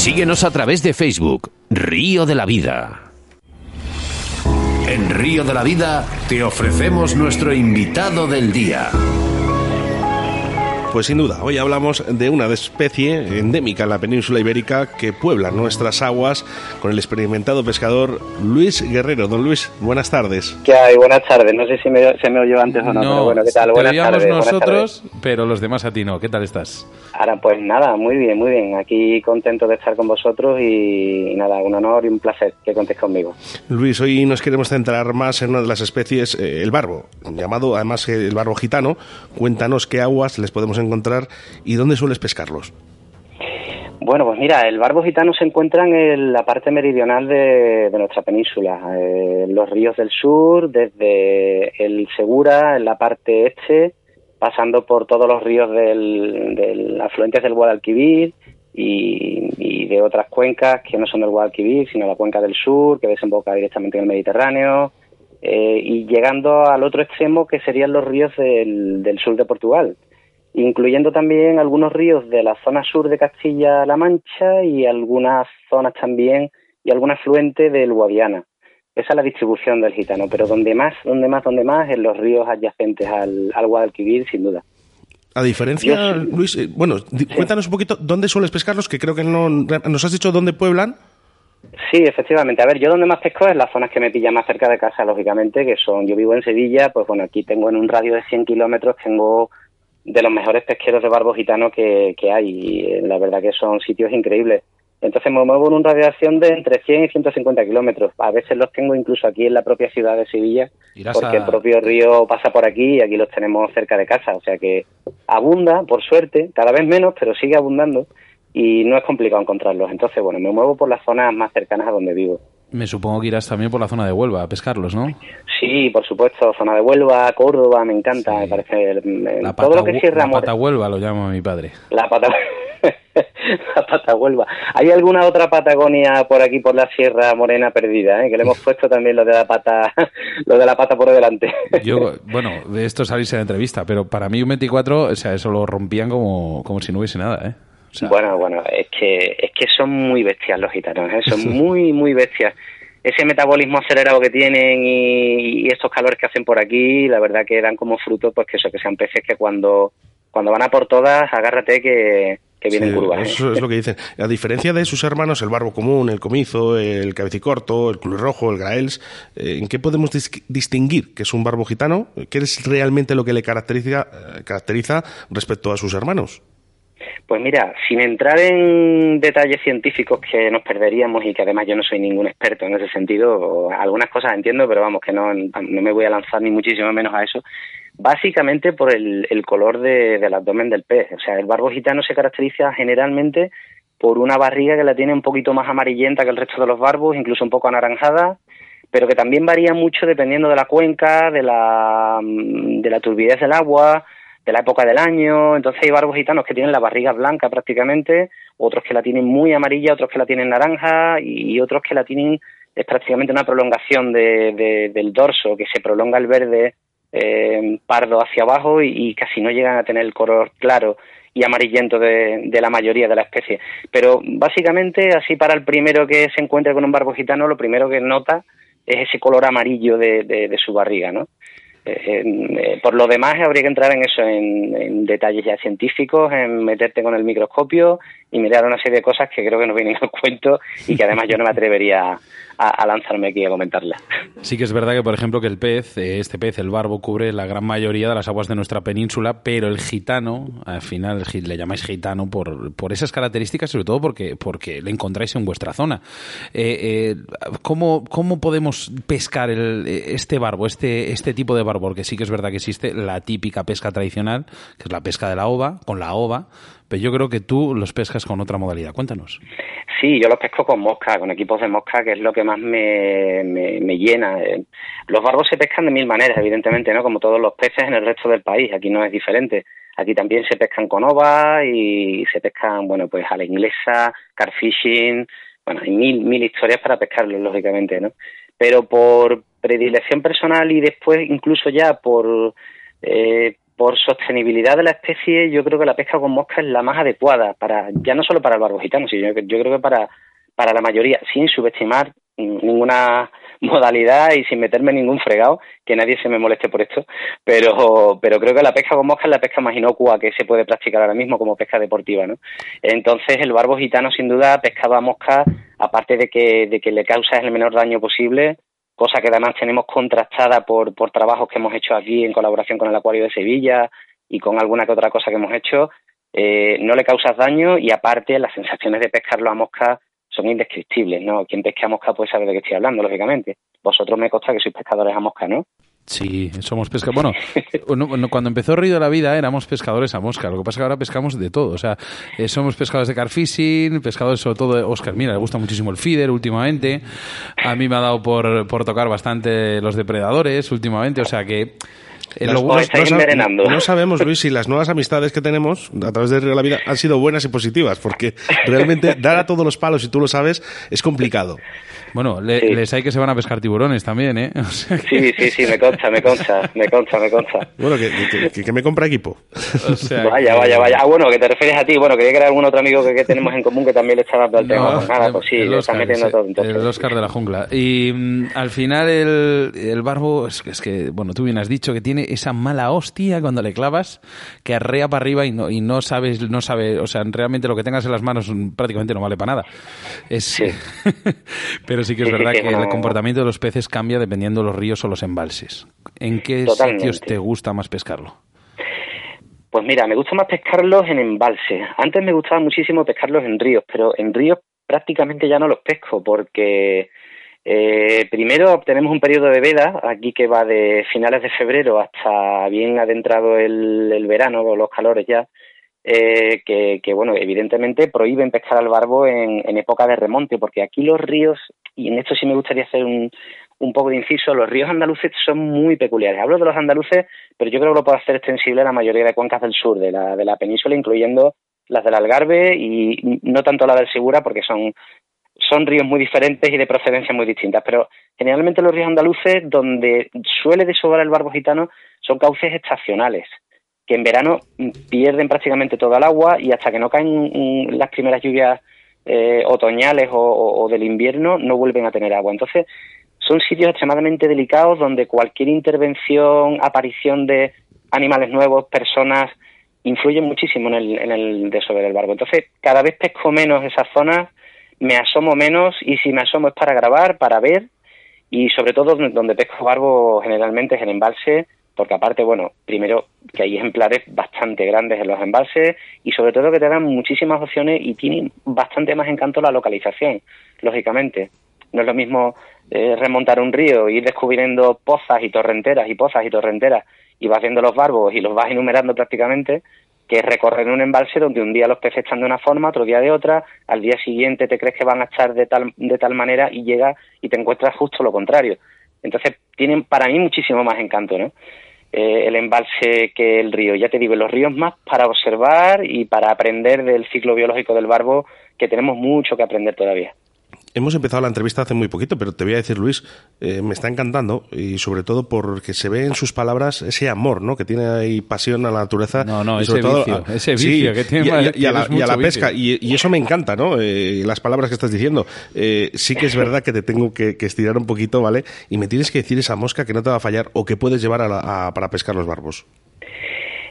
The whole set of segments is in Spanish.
Síguenos a través de Facebook, Río de la Vida. En Río de la Vida te ofrecemos nuestro invitado del día. Pues sin duda, hoy hablamos de una especie endémica en la península ibérica que puebla nuestras aguas con el experimentado pescador Luis Guerrero. Don Luis, buenas tardes. ¿Qué hay? Buenas tardes. No sé si me, se me oyó antes o no, pero bueno, ¿qué tal? Buenas tardes. nosotros, pero los demás a ti no. ¿Qué tal estás? Ahora, pues nada, muy bien, muy bien. Aquí contento de estar con vosotros y, nada, un honor y un placer que contéis conmigo. Luis, hoy nos queremos centrar más en una de las especies, eh, el barbo, llamado además el barbo gitano. Cuéntanos qué aguas les podemos encontrar y dónde sueles pescarlos. Bueno, pues mira, el barbo gitano se encuentra en la parte meridional de, nuestra península, eh, en los ríos del sur, desde el Segura, en la parte este, pasando por todos los ríos del, del afluentes del Guadalquivir y, y, de otras cuencas que no son del Guadalquivir, sino la cuenca del sur, que desemboca directamente en el Mediterráneo, eh, y llegando al otro extremo que serían los ríos del, del sur de Portugal incluyendo también algunos ríos de la zona sur de Castilla-La Mancha y algunas zonas también y algún afluente del Guadiana. Esa es la distribución del gitano, pero donde más, donde más, donde más, en los ríos adyacentes al, al Guadalquivir, sin duda. A diferencia, Luis, eh, bueno, cuéntanos un poquito dónde sueles pescarlos, que creo que no nos has dicho dónde pueblan. Sí, efectivamente. A ver, yo donde más pesco es las zonas que me pillan más cerca de casa, lógicamente, que son, yo vivo en Sevilla, pues bueno, aquí tengo en un radio de 100 kilómetros, tengo de los mejores pesqueros de barbo gitano que, hay y eh, la verdad que son sitios increíbles. Entonces me muevo en una radiación de entre 100 y 150 kilómetros. A veces los tengo incluso aquí en la propia ciudad de Sevilla, porque el propio río pasa por aquí y aquí los tenemos cerca de casa. O sea que abunda, por suerte, cada vez menos, pero sigue abundando y no es complicado encontrarlos. Entonces, bueno, me muevo por las zonas más cercanas a donde vivo. Me supongo que irás también por la zona de Huelva a pescarlos, ¿no? Sí, por supuesto, zona de Huelva, Córdoba, me encanta, me parece. La todo lo que cierra La pata Huelva lo llama mi padre. La pata, la pata Huelva. ¿Hay alguna otra Patagonia por aquí, por la Sierra Morena perdida? Eh? Que le hemos puesto también lo de la pata, lo de la pata por delante. Yo, bueno, de esto salirse en la entrevista, pero para mí un 24, o sea, eso lo rompían como, como si no hubiese nada, ¿eh? Bueno, bueno, es que, es que son muy bestias los gitanos, ¿eh? son muy, muy bestias. Ese metabolismo acelerado que tienen y, estos calores que hacen por aquí, la verdad que dan como fruto, pues que eso, que sean peces que cuando, cuando van a por todas, agárrate que, que vienen curvas. ¿eh? Eso es lo que dicen. A diferencia de sus hermanos, el barbo común, el comizo, el cabecicorto, el rojo, el graels, eh, ¿en qué podemos distinguir que es un barbo gitano? ¿Qué es realmente lo que le caracteriza, caracteriza respecto a sus hermanos? Pues mira, sin entrar en detalles científicos que nos perderíamos y que además yo no soy ningún experto en ese sentido, algunas cosas entiendo, pero vamos, que no, no me voy a lanzar ni muchísimo menos a eso, básicamente por el, color del abdomen del pez. O sea, el barbo gitano se caracteriza generalmente por una barriga que la tiene un poquito más amarillenta que el resto de los barbos, incluso un poco anaranjada, pero que también varía mucho dependiendo de la cuenca, de la, de la turbidez del agua, de la época del año. Entonces hay barbos gitanos que tienen la barriga blanca prácticamente, otros que la tienen muy amarilla, otros que la tienen naranja y otros que la tienen es prácticamente una prolongación de, del dorso, que se prolonga el verde eh, pardo hacia abajo y, casi no llegan a tener el color claro y amarillento de, de, la mayoría de la especie. Pero básicamente, así para el primero que se encuentre con un barbo gitano, lo primero que nota es ese color amarillo de, de su barriga, ¿no? Eh, eh, por lo demás, habría que entrar en eso, en, detalles ya científicos, en meterte con el microscopio y mirar una serie de cosas que creo que no vienen al cuento y que además yo no me atrevería a, lanzarme aquí a comentarla. Sí que es verdad que, por ejemplo, que el pez, eh, este pez, el barbo, cubre la gran mayoría de las aguas de nuestra península, pero el gitano, al final le llamáis gitano por, por esas características, sobre todo porque, porque le encontráis en vuestra zona. Eh, eh, ¿cómo, ¿Cómo podemos pescar el, este barbo, este, este tipo de barbo? Porque sí que es verdad que existe la típica pesca tradicional, que es la pesca de la ova, con la ova, pero yo creo que tú los pescas con otra modalidad. Cuéntanos. Sí, yo los pesco con mosca, con equipos de mosca, que es lo que más me, me, llena. Los barbos se pescan de mil maneras, evidentemente, ¿no? Como todos los peces en el resto del país. Aquí no es diferente. Aquí también se pescan con ova y se pescan, bueno, pues a la inglesa, carfishing. Bueno, hay mil, mil historias para pescarlos, lógicamente, ¿no? Pero por predilección personal y después incluso ya por... Eh, por sostenibilidad de la especie, yo creo que la pesca con mosca es la más adecuada para, ya no solo para el barbo gitano, sino yo, yo creo que para, para la mayoría, sin subestimar ninguna modalidad y sin meterme en ningún fregado, que nadie se me moleste por esto, pero, pero creo que la pesca con mosca es la pesca más inocua que se puede practicar ahora mismo como pesca deportiva, ¿no? Entonces el barbo gitano sin duda pescaba mosca, aparte de que, de que le causa el menor daño posible, cosa que además tenemos contrastada por, por trabajos que hemos hecho aquí en colaboración con el Acuario de Sevilla y con alguna que otra cosa que hemos hecho, eh, no le causas daño y aparte las sensaciones de pescarlo a mosca son indescriptibles, ¿no? Quien pesque a mosca puede saber de qué estoy hablando, lógicamente. Vosotros me consta que sois pescadores a mosca, ¿no? Sí, somos pescadores. Bueno, cuando empezó Río de la Vida éramos pescadores a mosca. Lo que pasa es que ahora pescamos de todo. O sea, eh, somos pescadores de carfishing, pescadores sobre todo de Oscar. Mira, le gusta muchísimo el feeder últimamente. A mí me ha dado por, por tocar bastante los depredadores últimamente. O sea que eh, no, sabemos, Luis, si las nuevas amistades que tenemos a través de la Vida han sido buenas y positivas, porque realmente dar a todos los palos, y tú lo sabes, es complicado. Bueno, les hay que se van a pescar tiburones también, ¿eh? Sí, sí, sí, me consta, me consta, me consta, me consta. Bueno, que, me compra equipo. vaya, vaya, vaya. Ah, bueno, que te refieres a ti. Bueno, quería que era algún otro amigo que, tenemos en común que también le estaba dando el tema. Pues nada, pues sí, le está metiendo todo. El Oscar de la jungla. Y mm, al final el, el barbo, es, es, que, bueno, tú bien has dicho que tiene esa mala hostia cuando le clavas, que arrea para arriba y no, y no sabes, no sabe, o sea, realmente lo que tengas en las manos prácticamente no vale para nada. Es, sí. Pero sí que es verdad que el comportamiento de los peces cambia dependiendo de los ríos o los embalses. ¿En qué sitios te gusta más pescarlo? Pues mira, me gusta más pescarlos en embalses. Antes me gustaba muchísimo pescarlos en ríos, pero en ríos prácticamente ya no los pesco porque eh, primero tenemos un periodo de veda aquí que va de finales de febrero hasta bien adentrado el, el verano o los calores ya eh, que, bueno, evidentemente prohíben pescar al barbo en, época de remonte, porque aquí los ríos, y en esto sí me gustaría hacer un, un poco de inciso, los ríos andaluces son muy peculiares. Hablo de los andaluces, pero yo creo que lo puedo hacer extensible a la mayoría de cuencas del sur de la, de la península, incluyendo las del Algarve y no tanto la del Segura, porque son, son ríos muy diferentes y de procedencia muy distintas. Pero generalmente los ríos andaluces, donde suele desovar el barbo gitano, son cauces estacionales que en verano pierden prácticamente toda el agua y hasta que no caen las primeras lluvias eh, otoñales o, del invierno no vuelven a tener agua. Entonces, son sitios extremadamente delicados donde cualquier intervención, aparición de animales nuevos, personas, influyen muchísimo en el, en el desove del barco. Entonces, cada vez pesco menos esas zonas, me asomo menos y si me asomo es para grabar, para ver y sobre todo donde pesco barbo generalmente es en embalse porque aparte, bueno, primero que hay ejemplares bastante grandes en los embalses y sobre todo que te dan muchísimas opciones y tienen bastante más encanto la localización, lógicamente. No es lo mismo eh, remontar un río, ir descubriendo pozas y torrenteras y pozas y torrenteras y vas viendo los barbos y los vas enumerando prácticamente, que recorrer un embalse donde un día los peces están de una forma, otro día de otra, al día siguiente te crees que van a estar de tal, de tal manera y llegas y te encuentras justo lo contrario. Entonces tienen para mí muchísimo más encanto, ¿no? Eh, el embalse que el río. Ya te digo, los ríos más para observar y para aprender del ciclo biológico del barbo, que tenemos mucho que aprender todavía. Hemos empezado la entrevista hace muy poquito, pero te voy a decir, Luis, eh, me está encantando y sobre todo porque se ve en sus palabras ese amor, ¿no? Que tiene ahí pasión a la naturaleza. No, no, ese, vicio, ese vicio que tiene. Y, a, la, pesca. Y, eso me encanta, ¿no? Eh, las palabras que estás diciendo. Eh, sí que es verdad que te tengo que, estirar un poquito, ¿vale? Y me tienes que decir esa mosca que no te va a fallar o que puedes llevar para pescar los barbos.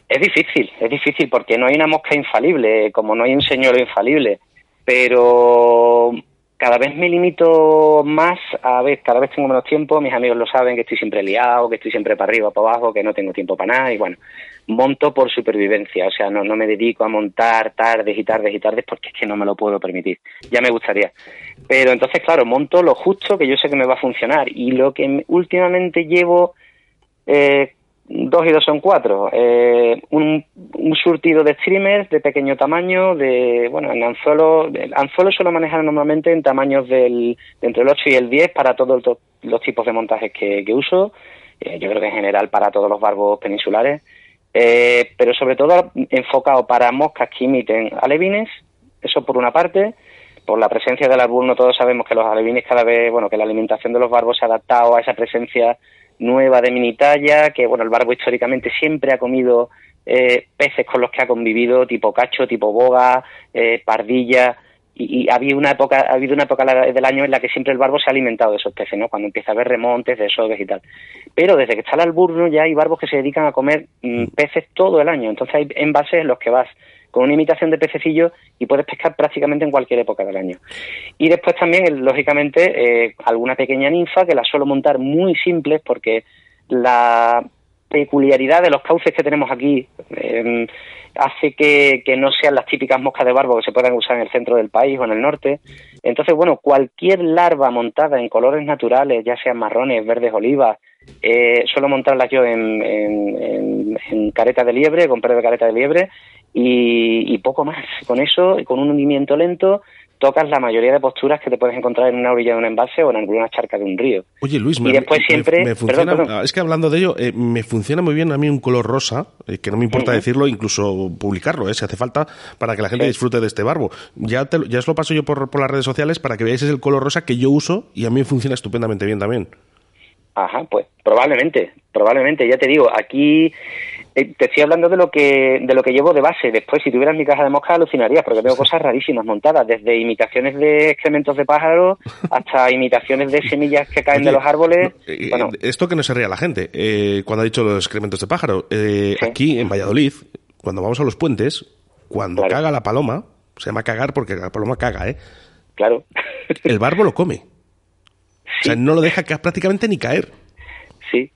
Es difícil, es difícil porque no hay una mosca infalible, como no hay un señor infalible. Pero cada vez me limito más a ver, cada vez tengo menos tiempo, mis amigos lo saben, que estoy siempre liado, que estoy siempre para arriba, para abajo, que no tengo tiempo para nada y bueno, monto por supervivencia, o sea, no, no me dedico a montar tardes y tardes y tardes porque es que no me lo puedo permitir, ya me gustaría. Pero entonces, claro, monto lo justo que yo sé que me va a funcionar y lo que últimamente llevo eh, dos y dos son cuatro. Eh, un, surtido de streamers de pequeño tamaño, de, bueno, en anzuelo, el anzuelo suelo manejar normalmente en tamaños del, de entre el 8 y el 10 para todos los tipos de montajes que, uso. Eh, yo creo que en general para todos los barbos peninsulares. Eh, pero sobre todo enfocado para moscas que imiten alevines, eso por una parte. Por la presencia del no todos sabemos que los alevines cada vez, bueno, que la alimentación de los barbos se ha adaptado a esa presencia nueva de mini talla, que bueno, el barbo históricamente siempre ha comido eh, peces con los que ha convivido, tipo cacho, tipo boga, eh, pardilla, y, había una época, ha habido una época del año en la que siempre el barbo se ha alimentado de esos peces, ¿no? Cuando empieza a haber remontes, de desoves y tal. Pero desde que está el alburno ya hay barbos que se dedican a comer mm, peces todo el año. Entonces hay envases en los que vas con una imitación de pececillo y puedes pescar prácticamente en cualquier época del año. Y después también, lógicamente, eh, alguna pequeña ninfa que la suelo montar muy simples porque la peculiaridad de los cauces que tenemos aquí em, hace que, no sean las típicas moscas de barbo que se puedan usar en el centro del país o en el norte. Entonces, bueno, cualquier larva montada en colores naturales, ya sean marrones, verdes, olivas, eh, suelo montarlas yo en, en, careta de liebre, con pelo de careta de liebre, y, y, poco más. Con eso, con un hundimiento lento, tocas la mayoría de posturas que te puedes encontrar en una orilla de un embalse o en alguna charca de un río. Oye, Luis, y después siempre... Me, funciona, Es que hablando de ello, eh, me funciona muy bien a mí un color rosa, eh, que no me importa decirlo, incluso publicarlo, eh, si hace falta, para que la gente disfrute de este barbo. Ya, ya os lo paso yo por, por las redes sociales para que veáis el color rosa que yo uso y a mí me funciona estupendamente bien también. Ajá, pues probablemente, probablemente, ya te digo, aquí eh, te estoy hablando de lo que de lo que llevo de base. Después, si tuvieras mi caja de moscas, alucinarías, porque tengo cosas rarísimas montadas, desde imitaciones de excrementos de pájaros hasta imitaciones de semillas que caen de los árboles. Eh, bueno. Esto que no se ría la gente, eh, cuando ha dicho los excrementos de pájaro. Aquí, en Valladolid, cuando vamos a los puentes, cuando caga la paloma, se llama cagar porque la paloma caga, ¿eh? Claro. El barbo lo come. O sea, no lo deja prácticamente ni caer. Sí.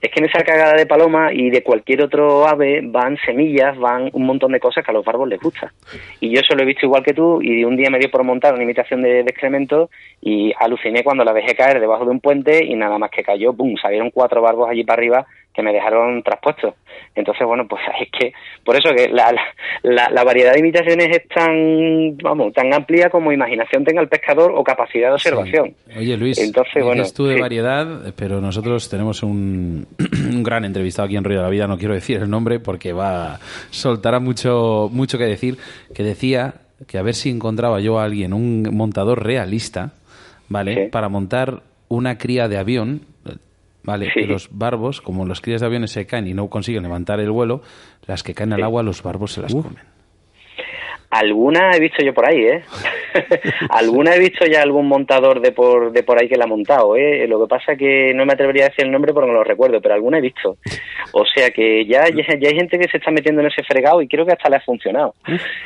Es que en esa cagada de paloma y de cualquier otro ave van semillas, van un montón de cosas que a los barbos les gusta. Y yo eso lo he visto igual que tú y un día me dio por montar una imitación de, excremento y aluciné cuando la dejé caer debajo de un puente y nada más que cayó, ¡pum! Salieron cuatro barbos allí para arriba que me dejaron traspuestos. Entonces, bueno, pues es que por eso que la, la, variedad de imitaciones es tan, vamos, tan amplia como imaginación tenga el pescador o capacidad de observación. Oye, Luis, Entonces, bueno, tú de variedad, pero nosotros tenemos un, un, gran entrevistado aquí en Río de la Vida, no quiero decir el nombre porque va soltará mucho mucho que decir, que decía que a ver si encontraba yo a alguien, un montador realista, ¿vale? Para montar una cría de avión ¿vale? los barbos, como los crías de aviones se caen y no consiguen levantar el vuelo, las que caen al agua, los barbos se las comen. Alguna he visto yo por ahí, ¿eh? Alguna he visto ya algún montador de por, de por ahí que la ha montado, ¿eh? Lo que pasa que no me atrevería a decir el nombre porque no lo recuerdo, pero alguna he visto. O sea que ya, ya, hay gente que se está metiendo en ese fregado y creo que hasta le ha funcionado.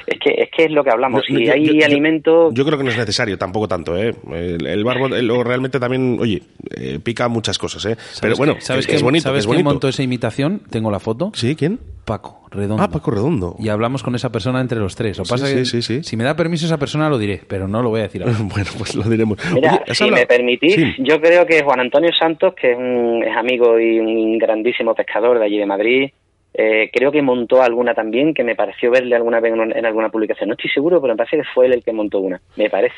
Es que es, que es lo que hablamos. si hay alimento... Yo, creo que no es necesario, tampoco tanto, ¿eh? El, barbo realmente también, oye, eh, pica muchas cosas, ¿eh? Pero bueno, ¿sabes que es bonito. ¿Sabes quién montó esa imitación? Tengo la foto. ¿Sí? ¿Quién? Paco Redondo. Ah, Paco Redondo. Y hablamos con esa persona entre los tres. Lo pasa sí, sí, sí, si me da permiso esa persona lo diré, pero no lo voy a decir ahora. bueno, pues lo diremos. Mira, si me permitís, yo creo que Juan Antonio Santos, que es, un, es amigo y un grandísimo pescador de allí de Madrid, eh, creo que montó alguna también, que me pareció verle alguna vez en, en alguna publicación. No estoy seguro, pero me parece que fue él el que montó una, me parece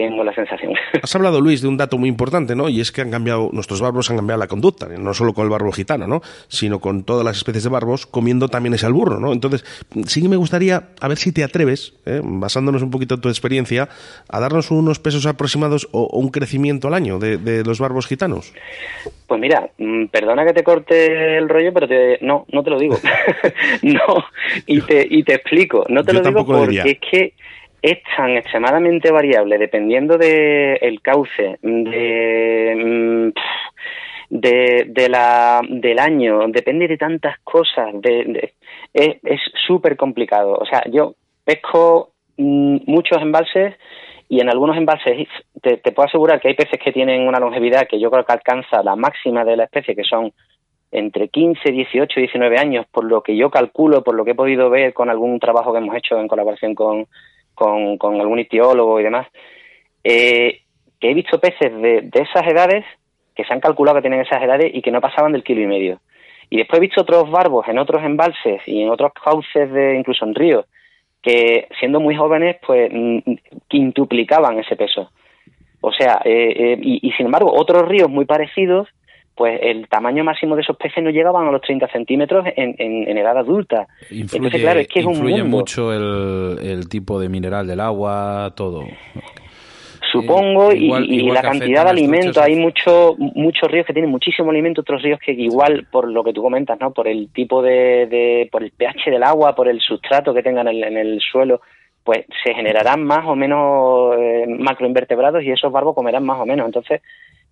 tengo la sensación. Has hablado, Luis, de un dato muy importante, ¿no? Y es que han cambiado, nuestros barbos han cambiado la conducta, no solo con el barbo gitano, ¿no? Sino con todas las especies de barbos, comiendo también ese alburro, ¿no? Entonces, sí que me gustaría, a ver si te atreves, ¿eh? basándonos un poquito en tu experiencia, a darnos unos pesos aproximados o, un crecimiento al año de, los barbos gitanos. Pues mira, mm, perdona que te corte el rollo, pero no, no te lo digo. no, y te, y te explico. No te lo digo porque es que es tan extremadamente variable dependiendo del el cauce, de, mm, de, de, la, del año, depende de tantas cosas, de, es súper complicado. O sea, yo pesco mm, muchos embalses y en algunos embalses te, te, puedo asegurar que hay peces que tienen una longevidad que yo creo que alcanza la máxima de la especie, que son entre 15, 18 y 19 años, por lo que yo calculo, por lo que he podido ver con algún trabajo que hemos hecho en colaboración con, con, algún ictiólogo y demás, eh, que he visto peces de, esas edades que se han calculado que tienen esas edades y que no pasaban del kilo y medio. Y después he visto otros barbos en otros embalses y en otros cauces, de incluso en ríos, que siendo muy jóvenes, pues quintuplicaban ese peso. O sea, eh, eh, y, sin embargo, otros ríos muy parecidos pues el tamaño máximo de esos peces no llegaban a los 30 centímetros en, en, edad adulta. Influye, claro, es que es un mucho el, el, tipo de mineral del agua, todo. Supongo, y, la cantidad de alimento, hay muchos muchos ríos que tienen muchísimo alimento, otros ríos que igual, por lo que tú comentas, ¿no? Por el tipo de, por el pH del agua, por el sustrato que tengan en, el suelo, pues se generarán más o menos eh, macroinvertebrados y esos barbos comerán más o menos. Entonces,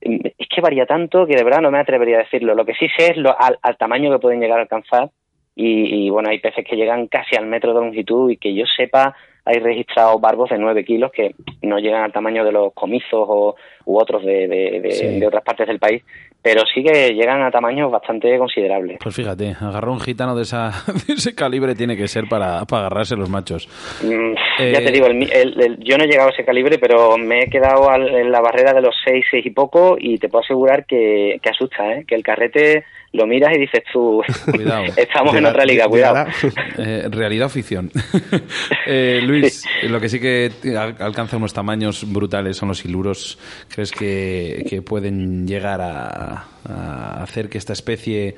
es que varía tanto que de verdad no me atrevería a decirlo. Lo que sí sé es lo, al, tamaño que pueden llegar a alcanzar y, y, bueno, hay peces que llegan casi al metro de longitud y que yo sepa hay registrados barbos de 9 kilos que no llegan al tamaño de los comizos o, u otros de, de, otras partes del país, pero sí que llegan a tamaños bastante considerables. Pues fíjate, agarrar un gitano de, esa, ese calibre tiene que ser para, para agarrarse los machos. Mm, ya te eh, digo, el, yo no he llegado a ese calibre, pero me he quedado en la barrera de los 6, 6 y poco y te puedo asegurar que, que asusta, ¿eh? que el carrete lo miras y dices tú, cuidado. estamos en otra liga, cuidado. Eh, realidad o ficción. eh, Luis, lo que sí que alcanza unos tamaños brutales son los siluros. ¿Crees que, que pueden llegar a, hacer que esta especie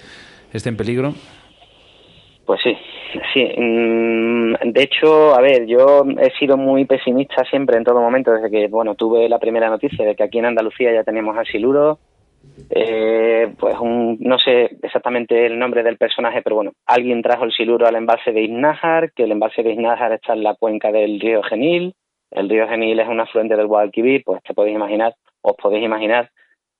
esté en peligro? Pues sí, sí. Mm, de hecho, a ver, yo he sido muy pesimista siempre en todo momento, desde que, bueno, tuve la primera noticia de que aquí en Andalucía ya teníamos a siluro eh, pues un, no sé exactamente el nombre del personaje, pero bueno, alguien trajo el siluro al embalse de Iznájar, que el embalse de Iznájar está en la cuenca del río Genil, el río Genil es un afluente del Guadalquivir, pues te podéis imaginar, os podéis imaginar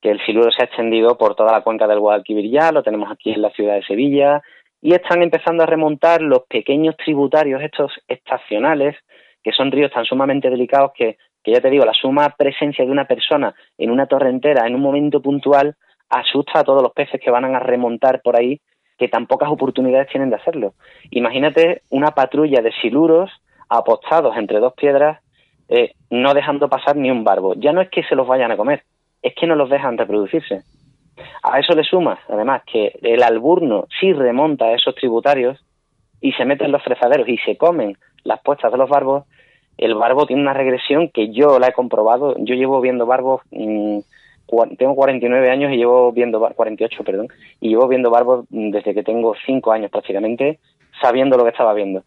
que el siluro se ha extendido por toda la cuenca del Guadalquivir ya, lo tenemos aquí en la ciudad de Sevilla, y están empezando a remontar los pequeños tributarios estos estacionales, que son ríos tan sumamente delicados que que ya te digo, la suma presencia de una persona en una torrentera en un momento puntual asusta a todos los peces que van a remontar por ahí, que tan pocas oportunidades tienen de hacerlo. Imagínate una patrulla de siluros apostados entre dos piedras, eh, no dejando pasar ni un barbo. Ya no es que se los vayan a comer, es que no los dejan reproducirse. A eso le sumas, además, que el alburno sí remonta a esos tributarios y se meten los fresaderos y se comen las puestas de los barbos, el barbo tiene una regresión que yo la he comprobado. Yo llevo viendo barbos, mm, tengo 49 años y llevo viendo, 48, perdón, y llevo viendo barbos desde que tengo 5 años prácticamente, sabiendo lo que estaba viendo.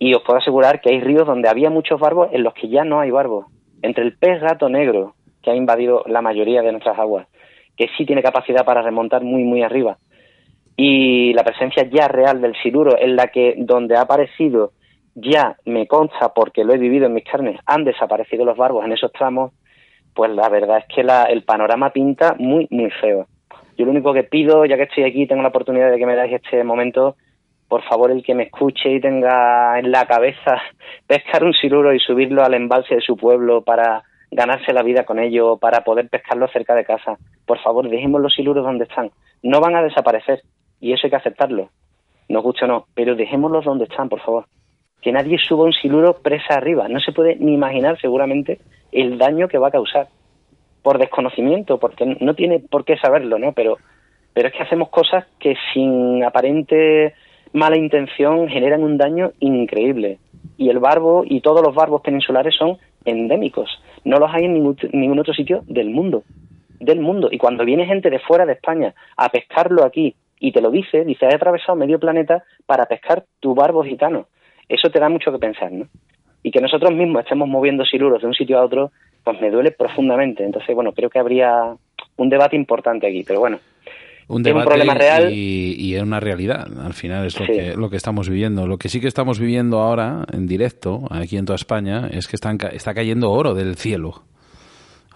Y os puedo asegurar que hay ríos donde había muchos barbos en los que ya no hay barbos. Entre el pez gato negro, que ha invadido la mayoría de nuestras aguas, que sí tiene capacidad para remontar muy, muy arriba, y la presencia ya real del siluro, en la que donde ha aparecido ya me consta, porque lo he vivido en mis carnes, han desaparecido los barbos en esos tramos, pues la verdad es que el panorama pinta muy, muy feo. Yo lo único que pido, ya que estoy aquí, tengo la oportunidad de que me dais este momento, por favor, el que me escuche y tenga en la cabeza pescar un siluro y subirlo al embalse de su pueblo para ganarse la vida con ello, para poder pescarlo cerca de casa. Por favor, dejemos los siluros donde están. No van a desaparecer y eso hay que aceptarlo. Nos gusta o no, pero dejémoslos donde están, por favor que nadie suba un siluro presa arriba. No se puede ni imaginar seguramente el daño que va a causar por desconocimiento, porque no tiene por qué saberlo, ¿no? Pero, pero es que hacemos cosas que sin aparente mala intención generan un daño increíble. Y el barbo y todos los barbos peninsulares son endémicos. No los hay en ningún, ningún otro sitio del mundo. Del mundo. Y cuando viene gente de fuera de España a pescarlo aquí y te lo dice, dice, he atravesado medio planeta para pescar tu barbo gitano eso te da mucho que pensar, ¿no? Y que nosotros mismos estemos moviendo siluros de un sitio a otro, pues me duele profundamente. Entonces, bueno, creo que habría un debate importante aquí, pero bueno. Un debate un problema real. Y, es una realidad, al final es lo, que, lo que estamos viviendo. Lo que sí que estamos viviendo ahora, en directo, aquí en toda España, es que están, está cayendo oro del cielo.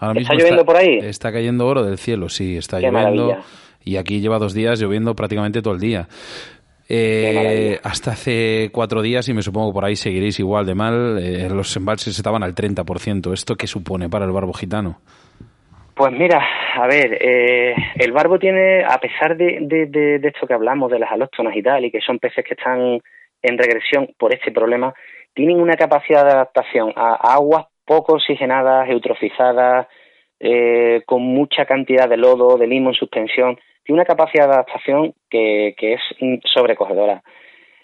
¿Está lloviendo por ahí? Está cayendo oro del cielo, sí, está lloviendo. Y aquí lleva dos días lloviendo prácticamente todo el día. Eh, hasta hace cuatro días, y me supongo que por ahí seguiréis igual de mal, eh, los embalses estaban al 30%. ¿Esto qué supone para el barbo gitano? Pues mira, a ver, eh, el barbo tiene, a pesar de, de, esto que hablamos, de las alóctonas y tal, y que son peces que están en regresión por este problema, tienen una capacidad de adaptación a, aguas poco oxigenadas, eutrofizadas, con mucha cantidad de lodo, de limo en suspensión, tiene una capacidad de adaptación que, es sobrecogedora.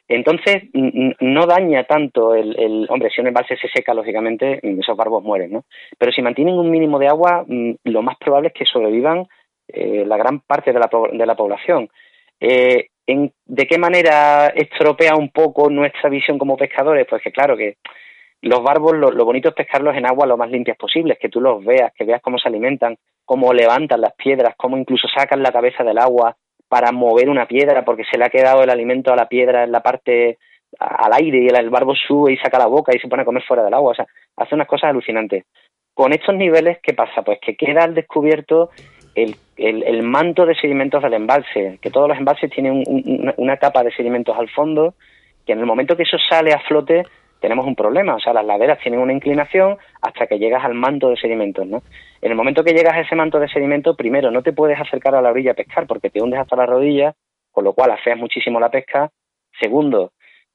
Entonces, no daña tanto el, Hombre, si un embalse se seca, lógicamente, esos barbos mueren, ¿no? Pero si mantienen un mínimo de agua, mm, lo más probable es que sobrevivan eh, la gran parte de la, de la población. Eh, ¿De qué manera estropea un poco nuestra visión como pescadores? Pues que claro que Los barbos, lo, bonito es pescarlos en agua lo más limpias posibles, que tú los veas, que veas cómo se alimentan, cómo levantan las piedras, cómo incluso sacan la cabeza del agua para mover una piedra porque se le ha quedado el alimento a la piedra en la parte al aire y el barbo sube y saca la boca y se pone a comer fuera del agua. O sea, hace unas cosas alucinantes. Con estos niveles, ¿qué pasa? Pues que queda al descubierto el, el, manto de sedimentos del embalse, que todos los embalses tienen una capa de sedimentos al fondo, que en el momento que eso sale a flote tenemos un problema. O sea, las laderas tienen una inclinación hasta que llegas al manto de sedimentos, ¿no? En el momento que llegas a ese manto de sedimentos, primero, no te puedes acercar a la orilla a pescar porque te hundes hasta la rodilla, con lo cual afeas muchísimo la pesca. Segundo,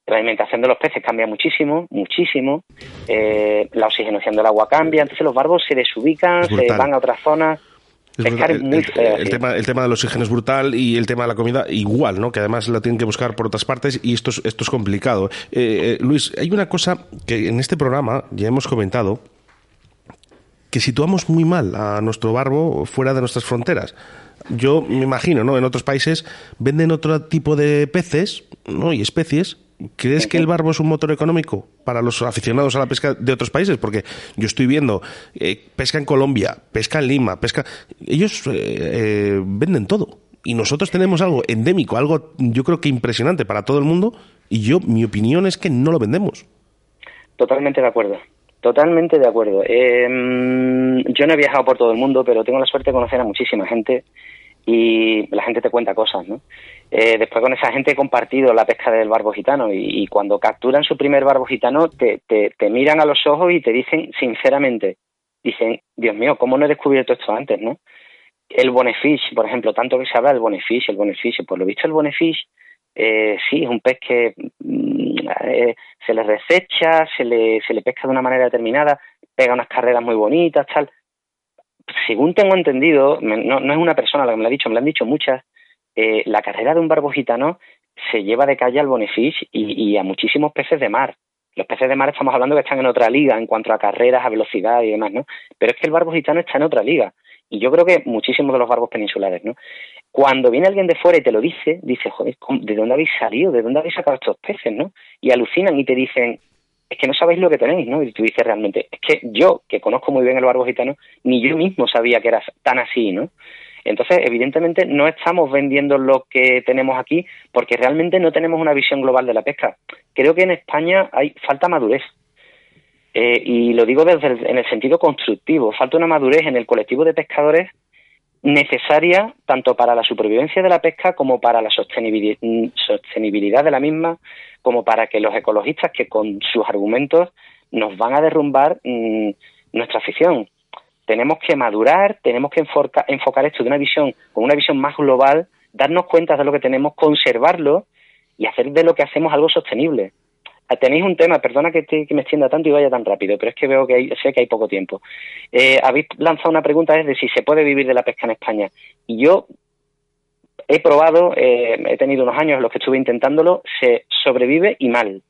la alimentación de los peces cambia muchísimo, muchísimo. Eh, la oxigenación del agua cambia, entonces los barbos se desubican, se van a otras zonas el, tema, el tema del oxígeno es brutal y el tema de la comida igual, ¿no? Que además la tienen que buscar por otras partes y esto es, esto es complicado. Eh, eh, Luis, hay una cosa que en este programa ya hemos comentado que situamos muy mal a nuestro barbo fuera de nuestras fronteras. Yo me imagino, ¿no? En otros países venden otro tipo de peces, ¿no? Y especies ¿Crees que el barbo es un motor económico para los aficionados a la pesca de otros países? Porque yo estoy viendo eh, pesca en Colombia, pesca en Lima, pesca. Ellos eh, eh, venden todo. Y nosotros tenemos algo endémico, algo yo creo que impresionante para todo el mundo. Y yo, mi opinión es que no lo vendemos. Totalmente de acuerdo. Totalmente de acuerdo. Em, yo no he viajado por todo el mundo, pero tengo la suerte de conocer a muchísima gente y la gente te cuenta cosas, ¿no? Eh, después con esa gente he compartido la pesca del barbo gitano y, cuando capturan su primer barbo gitano te, te, miran a los ojos y te dicen sinceramente, dicen, Dios mío, ¿cómo no he descubierto esto antes, no? El bonefish, por ejemplo, tanto que se habla del bonefish, el bonefish, por lo visto el bonefish eh, sí, es un pez que mm, eh, se le resecha, se le, se le pesca de una manera determinada, pega unas carreras muy bonitas, tal. Según tengo entendido, no, no es una persona la que me lo ha dicho, me lo han dicho muchas, eh, la carrera de un barbo gitano se lleva de calle al bonefish y, a muchísimos peces de mar. Los peces de mar estamos hablando que están en otra liga en cuanto a carreras, a velocidad y demás, ¿no? Pero es que el barbo gitano está en otra liga. Y yo creo que muchísimos de los barbos peninsulares, ¿no? Cuando viene alguien de fuera y te lo dice, dice, joder, ¿de dónde habéis salido? ¿De dónde habéis sacado estos peces, no? Y alucinan y te dicen, es que no sabéis lo que tenéis, ¿no? Y tú dices realmente, es que yo, que conozco muy bien el barbo gitano, ni yo mismo sabía que era tan así, ¿no? Entonces, evidentemente, no estamos vendiendo lo que tenemos aquí porque realmente no tenemos una visión global de la pesca. Creo que en España hay falta madurez. Eh, y lo digo desde en el sentido constructivo. Falta una madurez en el colectivo de pescadores necesaria tanto para la supervivencia de la pesca como para la sostenibilidad de la misma, como para que los ecologistas que con sus argumentos nos van a derrumbar mm, nuestra afición tenemos que madurar, tenemos que enfocar, esto de una visión, con una visión más global, darnos cuenta de lo que tenemos, conservarlo y hacer de lo que hacemos algo sostenible. Ah, tenéis un tema, perdona que, me extienda tanto y vaya tan rápido, pero es que veo que sé que hay poco tiempo. Eh, habéis lanzado una pregunta de si se puede vivir de la pesca en España. Y yo he probado, eh, he tenido unos años en los que estuve intentándolo, se sobrevive y mal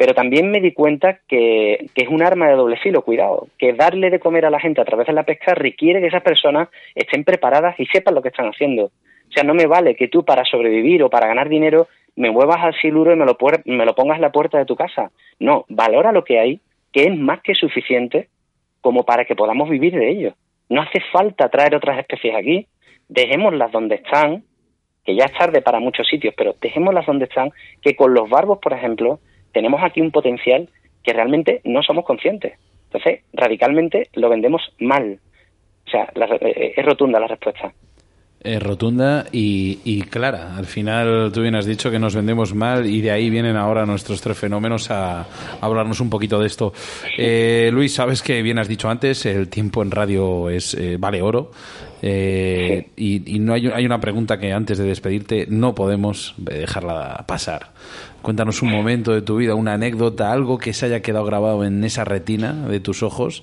pero también me di cuenta que, es un arma de doble filo, cuidado, que darle de comer a la gente a través de la pesca requiere que esas personas estén preparadas y sepan lo que están haciendo. O sea, no me vale que tú para sobrevivir o para ganar dinero me muevas al siluro y me lo, me lo pongas en la puerta de tu casa. No, valora lo que hay, que es más que suficiente como para que podamos vivir de ello. No hace falta traer otras especies aquí, dejémoslas donde están, que ya es tarde para muchos sitios, pero dejémoslas donde están, que con los barbos, por ejemplo, tenemos aquí un potencial que realmente no somos conscientes. Entonces, radicalmente lo vendemos mal. O sea, eh, es rotunda la respuesta. Es rotunda y, clara. Al final, tú bien has dicho que nos vendemos mal y de ahí vienen ahora nuestros tres fenómenos a, hablarnos un poquito de esto. Eh, Luis, sabes que bien has dicho antes, el tiempo en radio es eh, vale oro. y, y, no hay, hay una pregunta que antes de despedirte no podemos dejarla pasar. Cuéntanos un momento de tu vida, una anécdota, algo que se haya quedado grabado en esa retina de tus ojos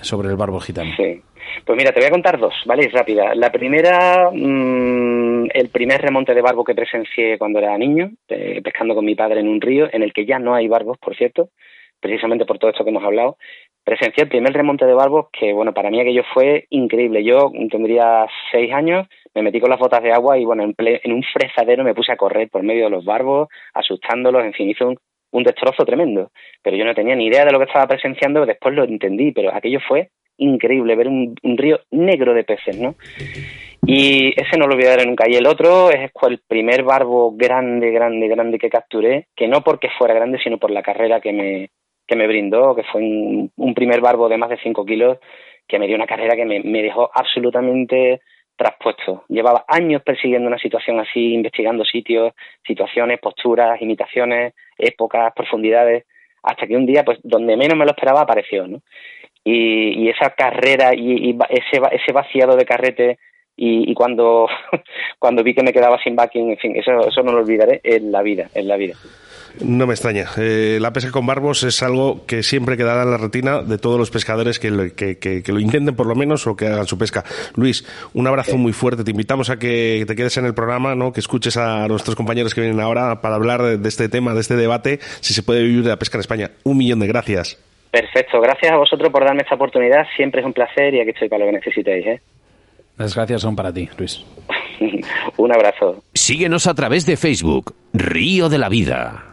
sobre el barbo gitano. Sí. Pues mira, te voy a contar dos, ¿vale? rápida. La primera, mm, el primer remonte de barbo que presencié cuando era niño, pescando con mi padre en un río, en el que ya no hay barbos, por cierto, precisamente por todo esto que hemos hablado. Presencié el primer remonte de barbos que, bueno, para mí aquello fue increíble. Yo tendría seis años, me metí con las botas de agua y bueno, en, un fresadero me puse a correr por medio de los barbos, asustándolos, en fin, hizo un destrozo tremendo. Pero yo no tenía ni idea de lo que estaba presenciando, después lo entendí, pero aquello fue increíble, ver un, río negro de peces, ¿no? Y ese no lo olvidaré nunca. Y el otro es el primer barbo grande, grande, grande que capturé, que no porque fuera grande, sino por la carrera que me, que me brindó, que fue un, primer barbo de más de 5 kilos, que me dio una carrera que me, me dejó absolutamente traspuesto. Llevaba años persiguiendo una situación así, investigando sitios, situaciones, posturas, imitaciones, épocas, profundidades, hasta que un día, pues donde menos me lo esperaba, apareció, ¿no? Y, y esa carrera y, ese, ese vaciado de carrete y, y, cuando, cuando vi que me quedaba sin backing, en fin, eso, eso no lo olvidaré en la vida, en la vida. No me extraña. Eh, la pesca con barbos es algo que siempre quedará en la retina de todos los pescadores que, lo intenten por lo menos o que hagan su pesca. Luis, un abrazo muy fuerte. Te invitamos a que te quedes en el programa, ¿no? que escuches a nuestros compañeros que vienen ahora para hablar de, este tema, de este debate, si se puede vivir de la pesca en España. Un millón de gracias. Perfecto. Gracias a vosotros por darme esta oportunidad. Siempre es un placer y aquí estoy para lo que necesitéis. ¿eh? Las gracias son para ti, Luis. un abrazo. Síguenos a través de Facebook, Río de la Vida.